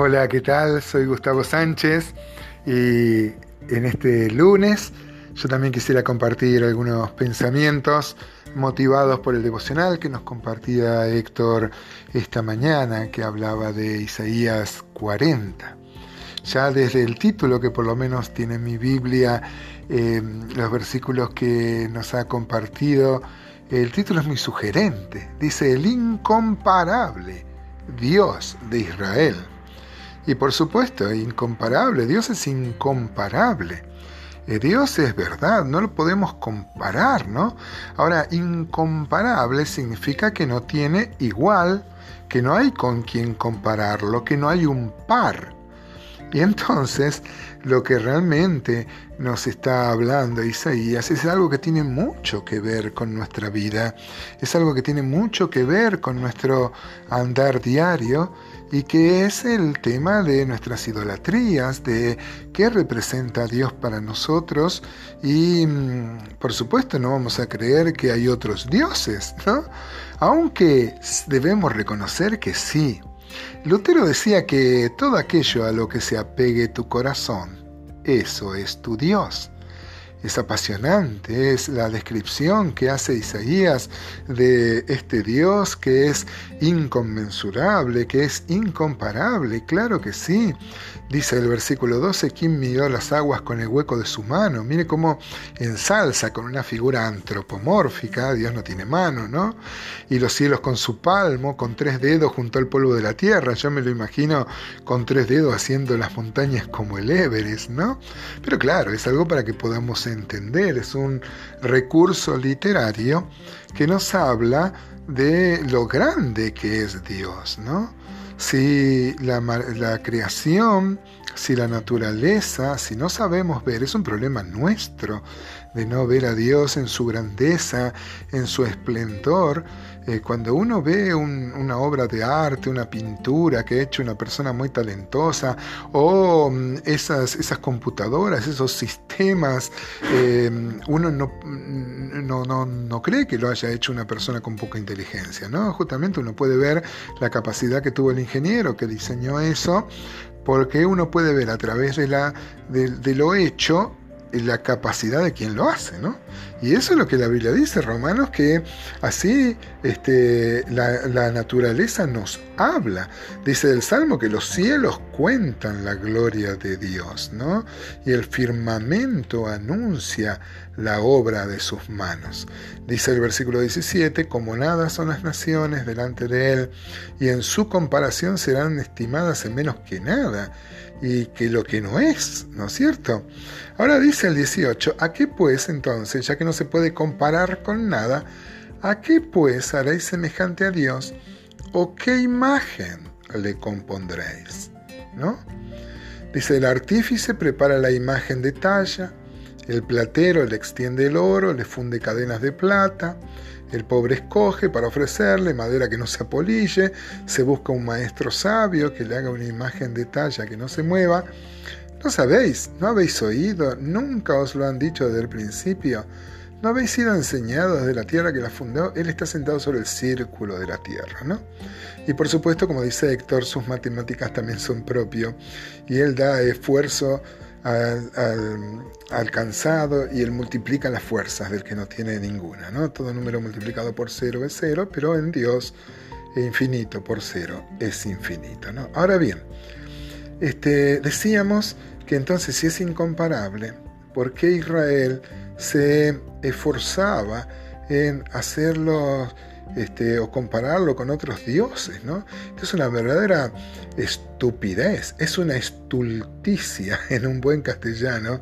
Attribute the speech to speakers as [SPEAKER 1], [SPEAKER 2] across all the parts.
[SPEAKER 1] Hola, ¿qué tal? Soy Gustavo Sánchez y en este lunes yo también quisiera compartir algunos pensamientos motivados por el devocional que nos compartía Héctor esta mañana, que hablaba de Isaías 40. Ya desde el título que por lo menos tiene mi Biblia, eh, los versículos que nos ha compartido, el título es muy sugerente. Dice el incomparable Dios de Israel. Y por supuesto, incomparable, Dios es incomparable. Eh, Dios es verdad, no lo podemos comparar, ¿no? Ahora, incomparable significa que no tiene igual, que no hay con quien compararlo, que no hay un par. Y entonces lo que realmente nos está hablando Isaías es algo que tiene mucho que ver con nuestra vida, es algo que tiene mucho que ver con nuestro andar diario y que es el tema de nuestras idolatrías, de qué representa Dios para nosotros y mm, por supuesto no vamos a creer que hay otros dioses, ¿no? Aunque debemos reconocer que sí, Lutero decía que todo aquello a lo que se apegue tu corazón, eso es tu Dios. Es apasionante, es la descripción que hace Isaías de este Dios que es inconmensurable, que es incomparable, claro que sí. Dice el versículo 12, ¿quién midió las aguas con el hueco de su mano? Mire cómo ensalza con una figura antropomórfica, Dios no tiene mano, ¿no? Y los cielos con su palmo, con tres dedos junto al polvo de la tierra, yo me lo imagino con tres dedos haciendo las montañas como el Everest, ¿no? Pero claro, es algo para que podamos entender, es un recurso literario que nos habla de lo grande que es Dios, ¿no? Si la, la, creación, si la naturaleza, si no sabemos ver, es un problema nuestro de no ver a Dios en su grandeza, en su esplendor, eh, cuando uno ve una obra de arte, una pintura que ha hecho una persona muy talentosa, o mm, esas, esas computadoras, esos sistemas, eh, uno no, no, no, no, cree que lo haya hecho una persona con poca inteligencia, ¿no? Justamente uno puede ver la capacidad que tuvo el ingeniero que diseñó eso, porque uno puede ver a través de, la, de lo hecho la capacidad de quien lo hace, ¿no? Y eso es lo que la Biblia dice, Romanos, que así este, la, naturaleza nos habla. Dice el Salmo que los cielos cuentan la gloria de Dios, ¿no? Y el firmamento anuncia la obra de sus manos. Dice el versículo 17, como nada son las naciones delante de Él, y en su comparación serán estimadas en menos que nada y que lo que no es, ¿no es cierto? Ahora dice el 18, ¿a qué pues entonces, ya que no se puede comparar con nada, ¿a qué pues haréis semejante a Dios? ¿O qué imagen le compondréis? ¿No? Dice, el artífice prepara la imagen de talla, el platero le extiende el oro, le funde cadenas de plata, el pobre escoge para ofrecerle madera que no se apolille, se busca un maestro sabio que le haga una imagen de talla que no se mueva. ¿No sabéis? ¿No habéis oído? ¿Nunca os lo han dicho desde el principio? ¿No habéis sido enseñados desde la tierra que la fundó? Él está sentado sobre el círculo de la tierra, ¿no? Y por supuesto, como dice Héctor, sus matemáticas también son propios y él da esfuerzo al, cansado y él multiplica las fuerzas del que no tiene ninguna. ¿no? Todo número multiplicado por cero es cero, pero en Dios infinito por cero es infinito. ¿no? Ahora bien, este, decíamos que entonces si es incomparable, ¿por qué Israel se esforzaba en hacerlo este, o compararlo con otros dioses, ¿no? es una verdadera estupidez, es una estulticia en un buen castellano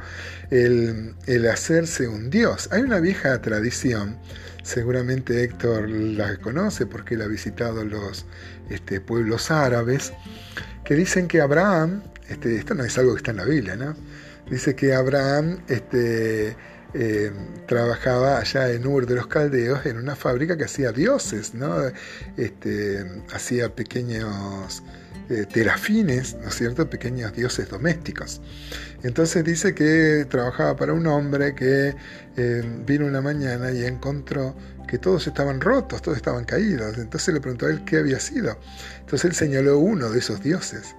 [SPEAKER 1] el, hacerse un dios. Hay una vieja tradición, seguramente Héctor la conoce porque él ha visitado los este, pueblos árabes, que dicen que Abraham, este, esto no es algo que está en la Biblia, ¿no? Dice que Abraham este, eh, trabajaba allá en Ur de los Caldeos en una fábrica que hacía dioses, ¿no? Este, hacía pequeños eh, terafines, ¿no es cierto? Pequeños dioses domésticos. Entonces dice que trabajaba para un hombre que eh, vino una mañana y encontró que todos estaban rotos, todos estaban caídos. Entonces le preguntó a él qué había sido. Entonces él señaló uno de esos dioses.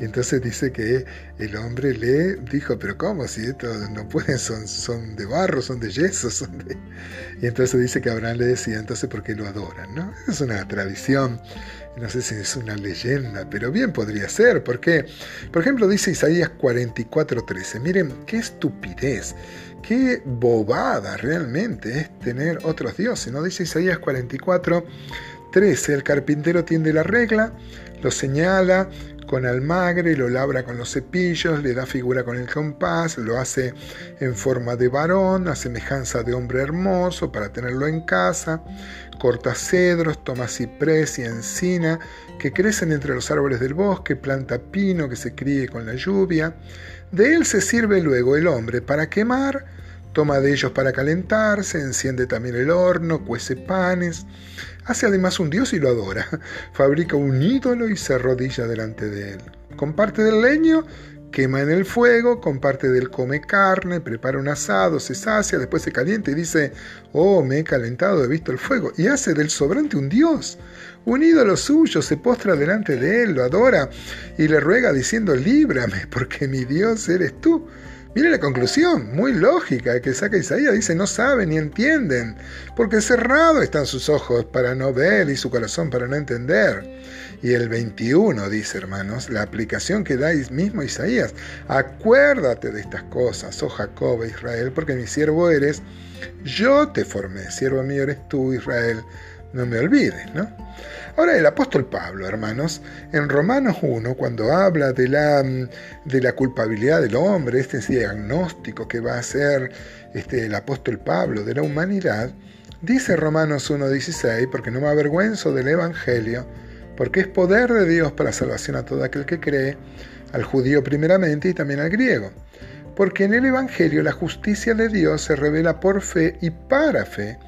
[SPEAKER 1] Entonces dice que el hombre le dijo, pero ¿cómo? Si estos no pueden, son, son de barro, son de yeso, son de... Y entonces dice que Abraham le decía, entonces, ¿por qué lo adoran? ¿no? Es una tradición, no sé si es una leyenda, pero bien podría ser, porque, por ejemplo, dice Isaías 44:13, miren, qué estupidez, qué bobada realmente es tener otros dioses, ¿no? Dice Isaías 44:13, el carpintero tiende la regla, lo señala, con almagre, lo labra con los cepillos, le da figura con el compás, lo hace en forma de varón, a semejanza de hombre hermoso para tenerlo en casa, corta cedros, toma ciprés y encina que crecen entre los árboles del bosque, planta pino que se críe con la lluvia. De él se sirve luego el hombre para quemar, toma de ellos para calentarse, enciende también el horno, cuece panes, hace además un dios y lo adora, fabrica un ídolo y se arrodilla delante de él. Comparte del leño, quema en el fuego, comparte del come carne, prepara un asado, se sacia, después se calienta y dice, oh, me he calentado, he visto el fuego, y hace del sobrante un dios. Un ídolo suyo se postra delante de él, lo adora y le ruega diciendo, líbrame, porque mi Dios eres tú. Mire la conclusión, muy lógica, que saca Isaías. Dice, no saben ni entienden, porque cerrados están sus ojos para no ver y su corazón para no entender. Y el 21 dice, hermanos, la aplicación que da mismo Isaías. Acuérdate de estas cosas, oh Jacob e Israel, porque mi siervo eres, yo te formé, siervo mío eres tú, Israel, no me olvides, ¿no? Ahora el apóstol Pablo, hermanos, en Romanos 1, cuando habla de la, de la culpabilidad del hombre, este diagnóstico que va a hacer este, el apóstol Pablo de la humanidad, dice Romanos 1.16, porque no me avergüenzo del Evangelio, porque es poder de Dios para salvación a todo aquel que cree, al judío primeramente y también al griego. Porque en el Evangelio la justicia de Dios se revela por fe y para fe,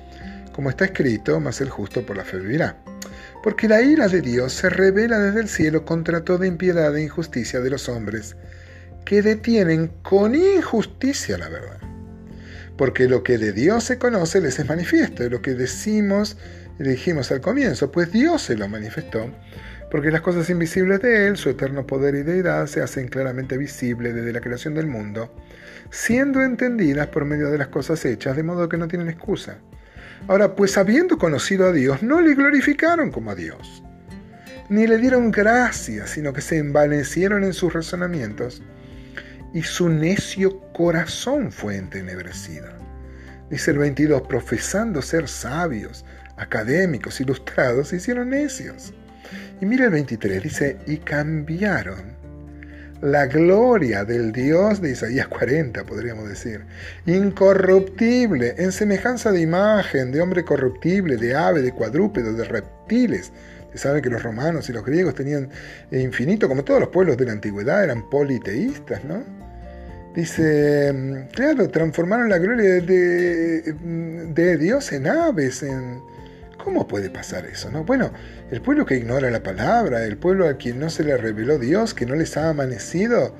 [SPEAKER 1] como está escrito, mas el justo por la fe vivirá porque la ira de Dios se revela desde el cielo contra toda impiedad e injusticia de los hombres, que detienen con injusticia la verdad. Porque lo que de Dios se conoce les es manifiesto, y lo que decimos y dijimos al comienzo, pues Dios se lo manifestó, porque las cosas invisibles de Él, su eterno poder y deidad, se hacen claramente visibles desde la creación del mundo, siendo entendidas por medio de las cosas hechas, de modo que no tienen excusa. Ahora, pues habiendo conocido a Dios, no le glorificaron como a Dios, ni le dieron gracias, sino que se envanecieron en sus razonamientos, y su necio corazón fue entenebrecido. Dice el 22, profesando ser sabios, académicos, ilustrados, se hicieron necios. Y mira el 23, dice, y cambiaron la gloria del Dios de Isaías 40, podríamos decir. Incorruptible, en semejanza de imagen, de hombre corruptible, de ave, de cuadrúpedo, de reptiles. Ustedes saben que los romanos y los griegos tenían infinito, como todos los pueblos de la antigüedad, eran politeístas, ¿no? Dice, claro, transformaron la gloria de, de Dios en aves, en, ¿Cómo puede pasar eso? No? Bueno, el pueblo que ignora la palabra, el pueblo a quien no se le reveló Dios, que no les ha amanecido.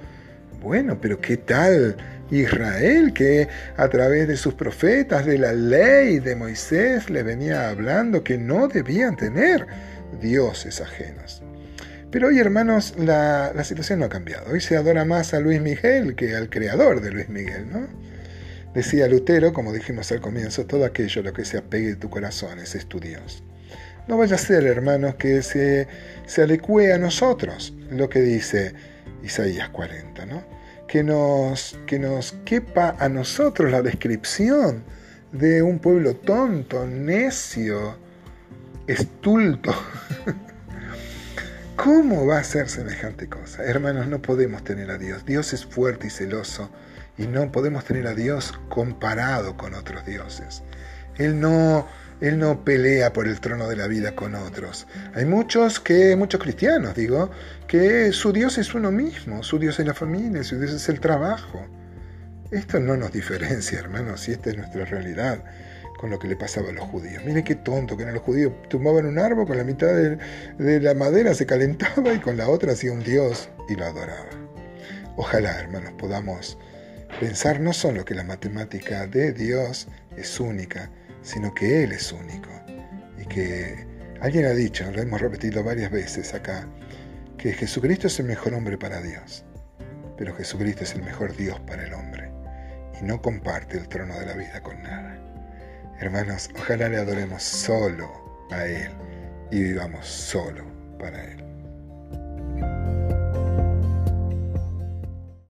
[SPEAKER 1] Bueno, pero ¿qué tal Israel que a través de sus profetas, de la ley de Moisés, le venía hablando que no debían tener dioses ajenos? Pero hoy, hermanos, la, la situación no ha cambiado. Hoy se adora más a Luis Miguel que al creador de Luis Miguel, ¿no? Decía Lutero, como dijimos al comienzo, todo aquello lo que se apegue de tu corazón, ese es tu Dios. No vaya a ser, hermanos, que se, se adecue a nosotros lo que dice Isaías 40, ¿no? Que nos quepa a nosotros la descripción de un pueblo tonto, necio, estulto. ¿Cómo va a ser semejante cosa? Hermanos, no podemos tener a Dios. Dios es fuerte y celoso y no podemos tener a Dios comparado con otros dioses. Él no, él no pelea por el trono de la vida con otros. Hay muchos que, muchos cristianos, digo, que su Dios es uno mismo, su Dios es la familia, su Dios es el trabajo. Esto no nos diferencia, hermanos, y esta es nuestra realidad con lo que le pasaba a los judíos. Miren qué tonto que eran los judíos. Tumbaban un árbol, con la mitad de, de la madera se calentaba y con la otra hacía un Dios y lo adoraba. Ojalá, hermanos, podamos Pensar no solo que la matemática de Dios es única, sino que Él es único. Y que alguien ha dicho, lo hemos repetido varias veces acá, que Jesucristo es el mejor hombre para Dios, pero Jesucristo es el mejor Dios para el hombre y no comparte el trono de la vida con nada. Hermanos, ojalá le adoremos solo a Él y vivamos solo para Él.